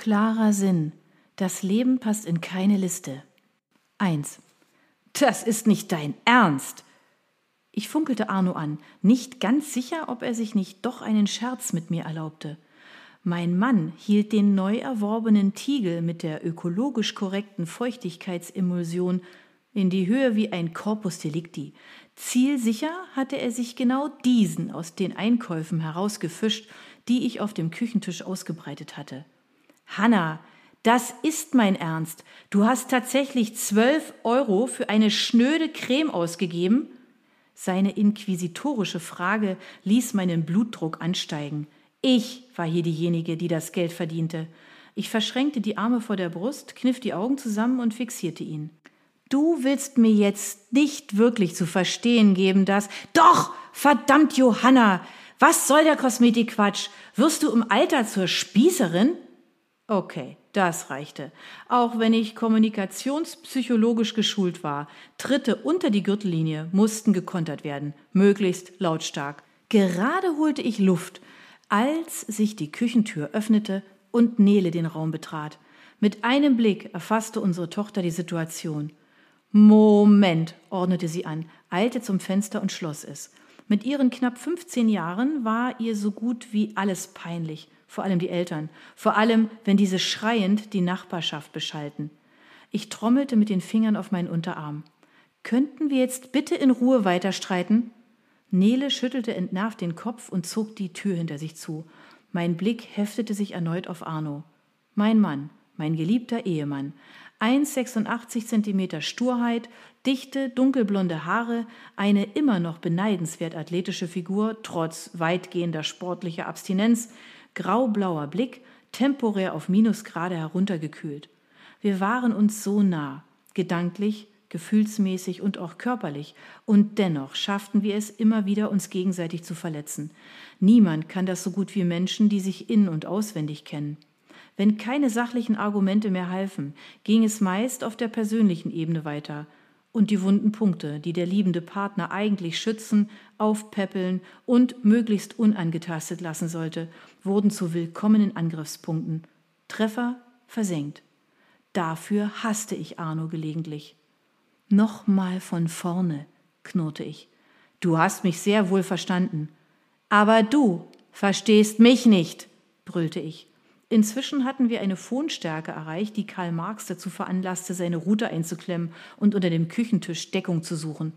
Klarer Sinn. Das Leben passt in keine Liste. 1. Das ist nicht dein Ernst. Ich funkelte Arno an, nicht ganz sicher, ob er sich nicht doch einen Scherz mit mir erlaubte. Mein Mann hielt den neu erworbenen Tiegel mit der ökologisch korrekten Feuchtigkeitsemulsion in die Höhe wie ein Corpus Delicti. Zielsicher hatte er sich genau diesen aus den Einkäufen herausgefischt, die ich auf dem Küchentisch ausgebreitet hatte. Hanna, das ist mein Ernst. Du hast tatsächlich zwölf Euro für eine schnöde Creme ausgegeben? Seine inquisitorische Frage ließ meinen Blutdruck ansteigen. Ich war hier diejenige, die das Geld verdiente. Ich verschränkte die Arme vor der Brust, kniff die Augen zusammen und fixierte ihn. Du willst mir jetzt nicht wirklich zu verstehen geben, dass. Doch! Verdammt, Johanna! Was soll der Kosmetikquatsch? Wirst du im Alter zur Spießerin? Okay, das reichte. Auch wenn ich kommunikationspsychologisch geschult war, Tritte unter die Gürtellinie mussten gekontert werden, möglichst lautstark. Gerade holte ich Luft, als sich die Küchentür öffnete und Nele den Raum betrat. Mit einem Blick erfasste unsere Tochter die Situation. Moment, ordnete sie an, eilte zum Fenster und schloss es. Mit ihren knapp 15 Jahren war ihr so gut wie alles peinlich vor allem die Eltern, vor allem, wenn diese schreiend die Nachbarschaft beschalten. Ich trommelte mit den Fingern auf meinen Unterarm. Könnten wir jetzt bitte in Ruhe weiter streiten? Nele schüttelte entnervt den Kopf und zog die Tür hinter sich zu. Mein Blick heftete sich erneut auf Arno. Mein Mann, mein geliebter Ehemann. 1,86 Zentimeter Sturheit, dichte, dunkelblonde Haare, eine immer noch beneidenswert athletische Figur, trotz weitgehender sportlicher Abstinenz, graublauer Blick, temporär auf Minusgrade heruntergekühlt. Wir waren uns so nah, gedanklich, gefühlsmäßig und auch körperlich, und dennoch schafften wir es immer wieder, uns gegenseitig zu verletzen. Niemand kann das so gut wie Menschen, die sich in und auswendig kennen. Wenn keine sachlichen Argumente mehr halfen, ging es meist auf der persönlichen Ebene weiter, und die wunden Punkte, die der liebende Partner eigentlich schützen, aufpäppeln und möglichst unangetastet lassen sollte, wurden zu willkommenen Angriffspunkten. Treffer versenkt. Dafür hasste ich Arno gelegentlich. Nochmal von vorne, knurrte ich. Du hast mich sehr wohl verstanden. Aber du verstehst mich nicht, brüllte ich. Inzwischen hatten wir eine Phonstärke erreicht, die Karl Marx dazu veranlasste, seine Rute einzuklemmen und unter dem Küchentisch Deckung zu suchen.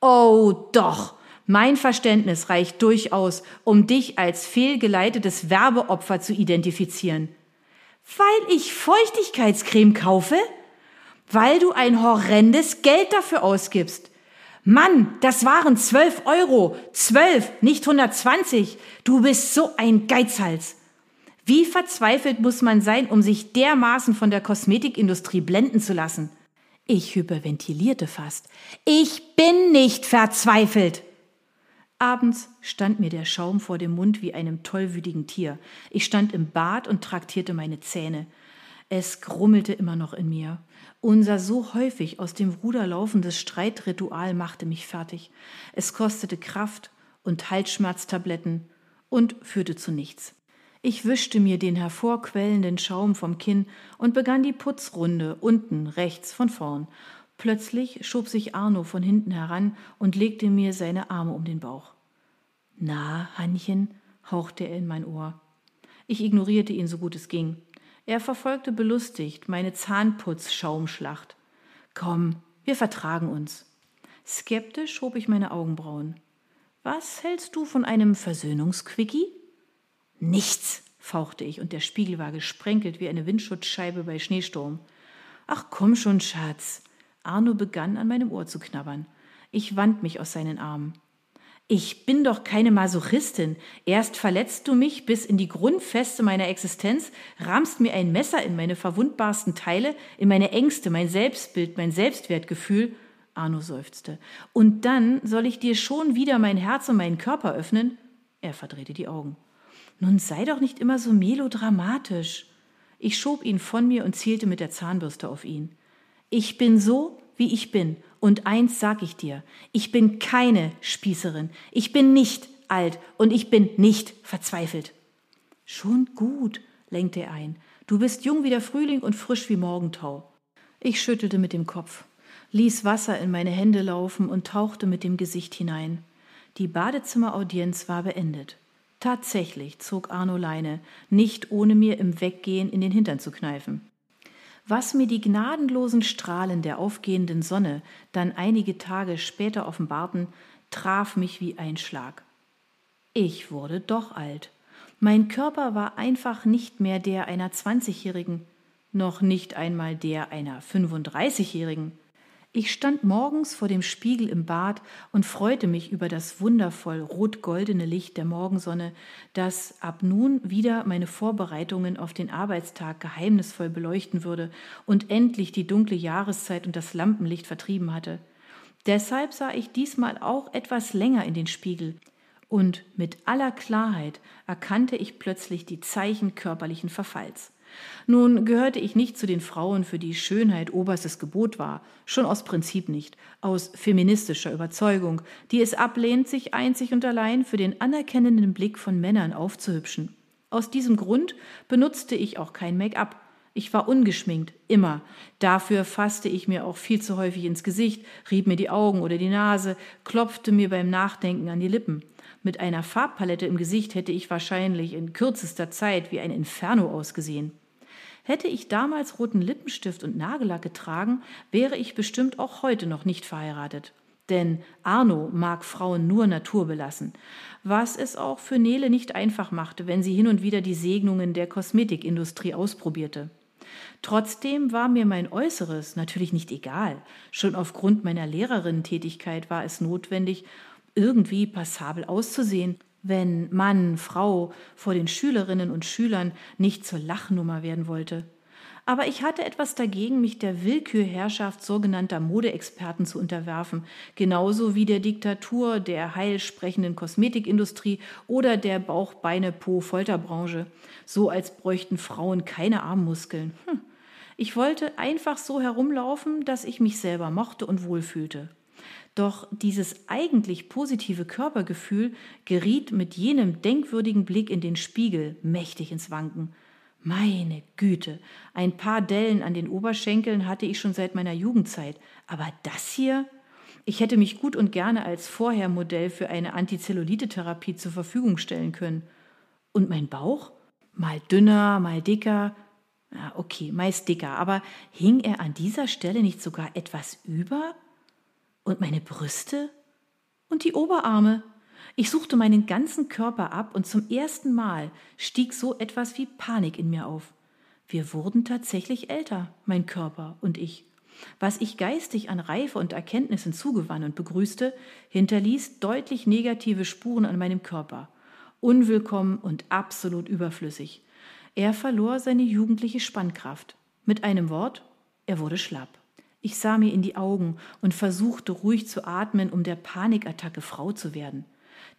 Oh doch, mein Verständnis reicht durchaus, um dich als fehlgeleitetes Werbeopfer zu identifizieren. Weil ich Feuchtigkeitscreme kaufe? Weil du ein horrendes Geld dafür ausgibst. Mann, das waren zwölf Euro. Zwölf, nicht hundertzwanzig. Du bist so ein Geizhals. Wie verzweifelt muss man sein, um sich dermaßen von der Kosmetikindustrie blenden zu lassen? Ich hyperventilierte fast. Ich bin nicht verzweifelt. Abends stand mir der Schaum vor dem Mund wie einem tollwütigen Tier. Ich stand im Bad und traktierte meine Zähne. Es grummelte immer noch in mir. Unser so häufig aus dem Ruder laufendes Streitritual machte mich fertig. Es kostete Kraft und Halsschmerztabletten und führte zu nichts. Ich wischte mir den hervorquellenden Schaum vom Kinn und begann die Putzrunde unten rechts von vorn. Plötzlich schob sich Arno von hinten heran und legte mir seine Arme um den Bauch. Na, Hannchen, hauchte er in mein Ohr. Ich ignorierte ihn so gut es ging. Er verfolgte belustigt meine Zahnputz-Schaumschlacht. Komm, wir vertragen uns. Skeptisch hob ich meine Augenbrauen. Was hältst du von einem Versöhnungsquickie? Nichts, fauchte ich, und der Spiegel war gesprenkelt wie eine Windschutzscheibe bei Schneesturm. Ach komm schon, Schatz. Arno begann an meinem Ohr zu knabbern. Ich wand mich aus seinen Armen. Ich bin doch keine Masochistin. Erst verletzt du mich bis in die Grundfeste meiner Existenz, rahmst mir ein Messer in meine verwundbarsten Teile, in meine Ängste, mein Selbstbild, mein Selbstwertgefühl. Arno seufzte. Und dann soll ich dir schon wieder mein Herz und meinen Körper öffnen? Er verdrehte die Augen. Nun sei doch nicht immer so melodramatisch. Ich schob ihn von mir und zielte mit der Zahnbürste auf ihn. Ich bin so, wie ich bin, und eins sag ich dir, ich bin keine Spießerin, ich bin nicht alt und ich bin nicht verzweifelt. Schon gut, lenkte er ein, Du bist jung wie der Frühling und frisch wie Morgentau. Ich schüttelte mit dem Kopf, ließ Wasser in meine Hände laufen und tauchte mit dem Gesicht hinein. Die Badezimmeraudienz war beendet. Tatsächlich zog Arno Leine, nicht ohne mir im Weggehen in den Hintern zu kneifen. Was mir die gnadenlosen Strahlen der aufgehenden Sonne dann einige Tage später offenbarten, traf mich wie ein Schlag. Ich wurde doch alt. Mein Körper war einfach nicht mehr der einer Zwanzigjährigen, noch nicht einmal der einer Fünfunddreißigjährigen. Ich stand morgens vor dem Spiegel im Bad und freute mich über das wundervoll rot-goldene Licht der Morgensonne, das ab nun wieder meine Vorbereitungen auf den Arbeitstag geheimnisvoll beleuchten würde und endlich die dunkle Jahreszeit und das Lampenlicht vertrieben hatte. Deshalb sah ich diesmal auch etwas länger in den Spiegel, und mit aller Klarheit erkannte ich plötzlich die Zeichen körperlichen Verfalls. Nun gehörte ich nicht zu den Frauen, für die Schönheit oberstes Gebot war, schon aus Prinzip nicht, aus feministischer Überzeugung, die es ablehnt, sich einzig und allein für den anerkennenden Blick von Männern aufzuhübschen. Aus diesem Grund benutzte ich auch kein Make-up. Ich war ungeschminkt, immer. Dafür fasste ich mir auch viel zu häufig ins Gesicht, rieb mir die Augen oder die Nase, klopfte mir beim Nachdenken an die Lippen. Mit einer Farbpalette im Gesicht hätte ich wahrscheinlich in kürzester Zeit wie ein Inferno ausgesehen. Hätte ich damals roten Lippenstift und Nagellack getragen, wäre ich bestimmt auch heute noch nicht verheiratet. Denn Arno mag Frauen nur naturbelassen, was es auch für Nele nicht einfach machte, wenn sie hin und wieder die Segnungen der Kosmetikindustrie ausprobierte. Trotzdem war mir mein Äußeres natürlich nicht egal. Schon aufgrund meiner Lehrerinnentätigkeit war es notwendig, irgendwie passabel auszusehen wenn Mann, Frau vor den Schülerinnen und Schülern nicht zur Lachnummer werden wollte. Aber ich hatte etwas dagegen, mich der Willkürherrschaft sogenannter Modeexperten zu unterwerfen, genauso wie der Diktatur der heilsprechenden Kosmetikindustrie oder der Bauch-Beine-Po-Folterbranche, so als bräuchten Frauen keine Armmuskeln. Hm. Ich wollte einfach so herumlaufen, dass ich mich selber mochte und wohlfühlte. Doch dieses eigentlich positive Körpergefühl geriet mit jenem denkwürdigen Blick in den Spiegel mächtig ins Wanken. Meine Güte, ein paar Dellen an den Oberschenkeln hatte ich schon seit meiner Jugendzeit, aber das hier? Ich hätte mich gut und gerne als Vorhermodell für eine Antizellulite-Therapie zur Verfügung stellen können. Und mein Bauch? Mal dünner, mal dicker. Ja, okay, meist dicker, aber hing er an dieser Stelle nicht sogar etwas über? Und meine Brüste? Und die Oberarme? Ich suchte meinen ganzen Körper ab und zum ersten Mal stieg so etwas wie Panik in mir auf. Wir wurden tatsächlich älter, mein Körper und ich. Was ich geistig an Reife und Erkenntnissen zugewann und begrüßte, hinterließ deutlich negative Spuren an meinem Körper. Unwillkommen und absolut überflüssig. Er verlor seine jugendliche Spannkraft. Mit einem Wort, er wurde schlapp. Ich sah mir in die Augen und versuchte ruhig zu atmen, um der Panikattacke Frau zu werden.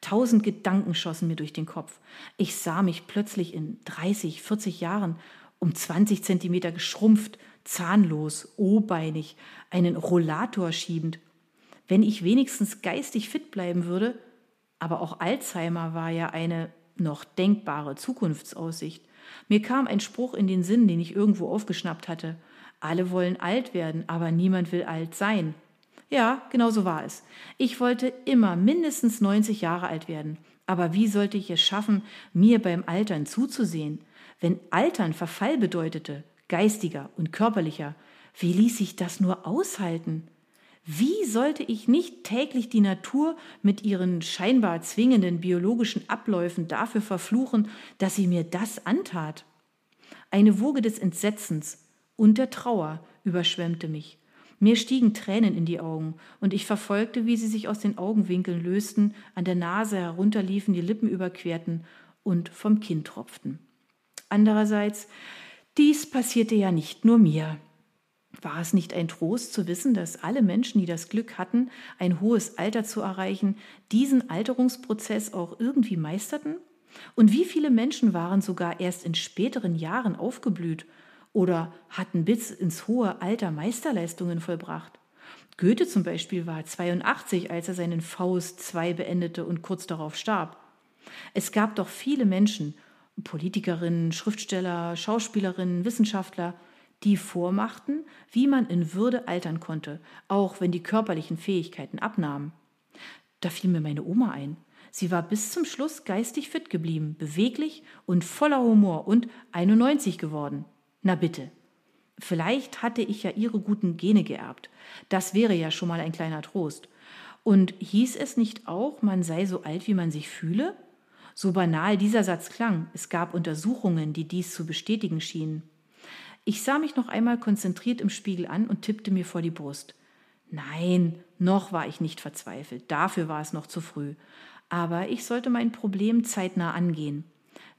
Tausend Gedanken schossen mir durch den Kopf. Ich sah mich plötzlich in 30, 40 Jahren um 20 Zentimeter geschrumpft, zahnlos, obeinig, einen Rollator schiebend. Wenn ich wenigstens geistig fit bleiben würde, aber auch Alzheimer war ja eine noch denkbare Zukunftsaussicht. Mir kam ein Spruch in den Sinn, den ich irgendwo aufgeschnappt hatte. Alle wollen alt werden, aber niemand will alt sein. Ja, genau so war es. Ich wollte immer mindestens 90 Jahre alt werden. Aber wie sollte ich es schaffen, mir beim Altern zuzusehen? Wenn Altern Verfall bedeutete, geistiger und körperlicher, wie ließ sich das nur aushalten? Wie sollte ich nicht täglich die Natur mit ihren scheinbar zwingenden biologischen Abläufen dafür verfluchen, dass sie mir das antat? Eine Woge des Entsetzens, und der Trauer überschwemmte mich. Mir stiegen Tränen in die Augen, und ich verfolgte, wie sie sich aus den Augenwinkeln lösten, an der Nase herunterliefen, die Lippen überquerten und vom Kinn tropften. Andererseits, dies passierte ja nicht nur mir. War es nicht ein Trost zu wissen, dass alle Menschen, die das Glück hatten, ein hohes Alter zu erreichen, diesen Alterungsprozess auch irgendwie meisterten? Und wie viele Menschen waren sogar erst in späteren Jahren aufgeblüht oder hatten bis ins hohe Alter Meisterleistungen vollbracht. Goethe zum Beispiel war 82, als er seinen Faust II beendete und kurz darauf starb. Es gab doch viele Menschen, Politikerinnen, Schriftsteller, Schauspielerinnen, Wissenschaftler, die vormachten, wie man in Würde altern konnte, auch wenn die körperlichen Fähigkeiten abnahmen. Da fiel mir meine Oma ein. Sie war bis zum Schluss geistig fit geblieben, beweglich und voller Humor und 91 geworden. Na bitte. Vielleicht hatte ich ja ihre guten Gene geerbt. Das wäre ja schon mal ein kleiner Trost. Und hieß es nicht auch, man sei so alt, wie man sich fühle? So banal dieser Satz klang, es gab Untersuchungen, die dies zu bestätigen schienen. Ich sah mich noch einmal konzentriert im Spiegel an und tippte mir vor die Brust. Nein, noch war ich nicht verzweifelt, dafür war es noch zu früh. Aber ich sollte mein Problem zeitnah angehen.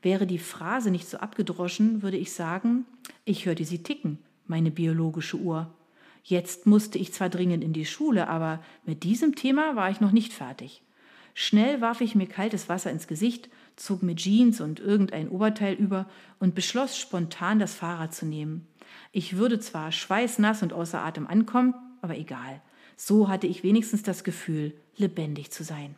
Wäre die Phrase nicht so abgedroschen, würde ich sagen, ich hörte sie ticken, meine biologische Uhr. Jetzt musste ich zwar dringend in die Schule, aber mit diesem Thema war ich noch nicht fertig. Schnell warf ich mir kaltes Wasser ins Gesicht, zog mir Jeans und irgendein Oberteil über und beschloss spontan das Fahrrad zu nehmen. Ich würde zwar schweißnass und außer Atem ankommen, aber egal. So hatte ich wenigstens das Gefühl, lebendig zu sein.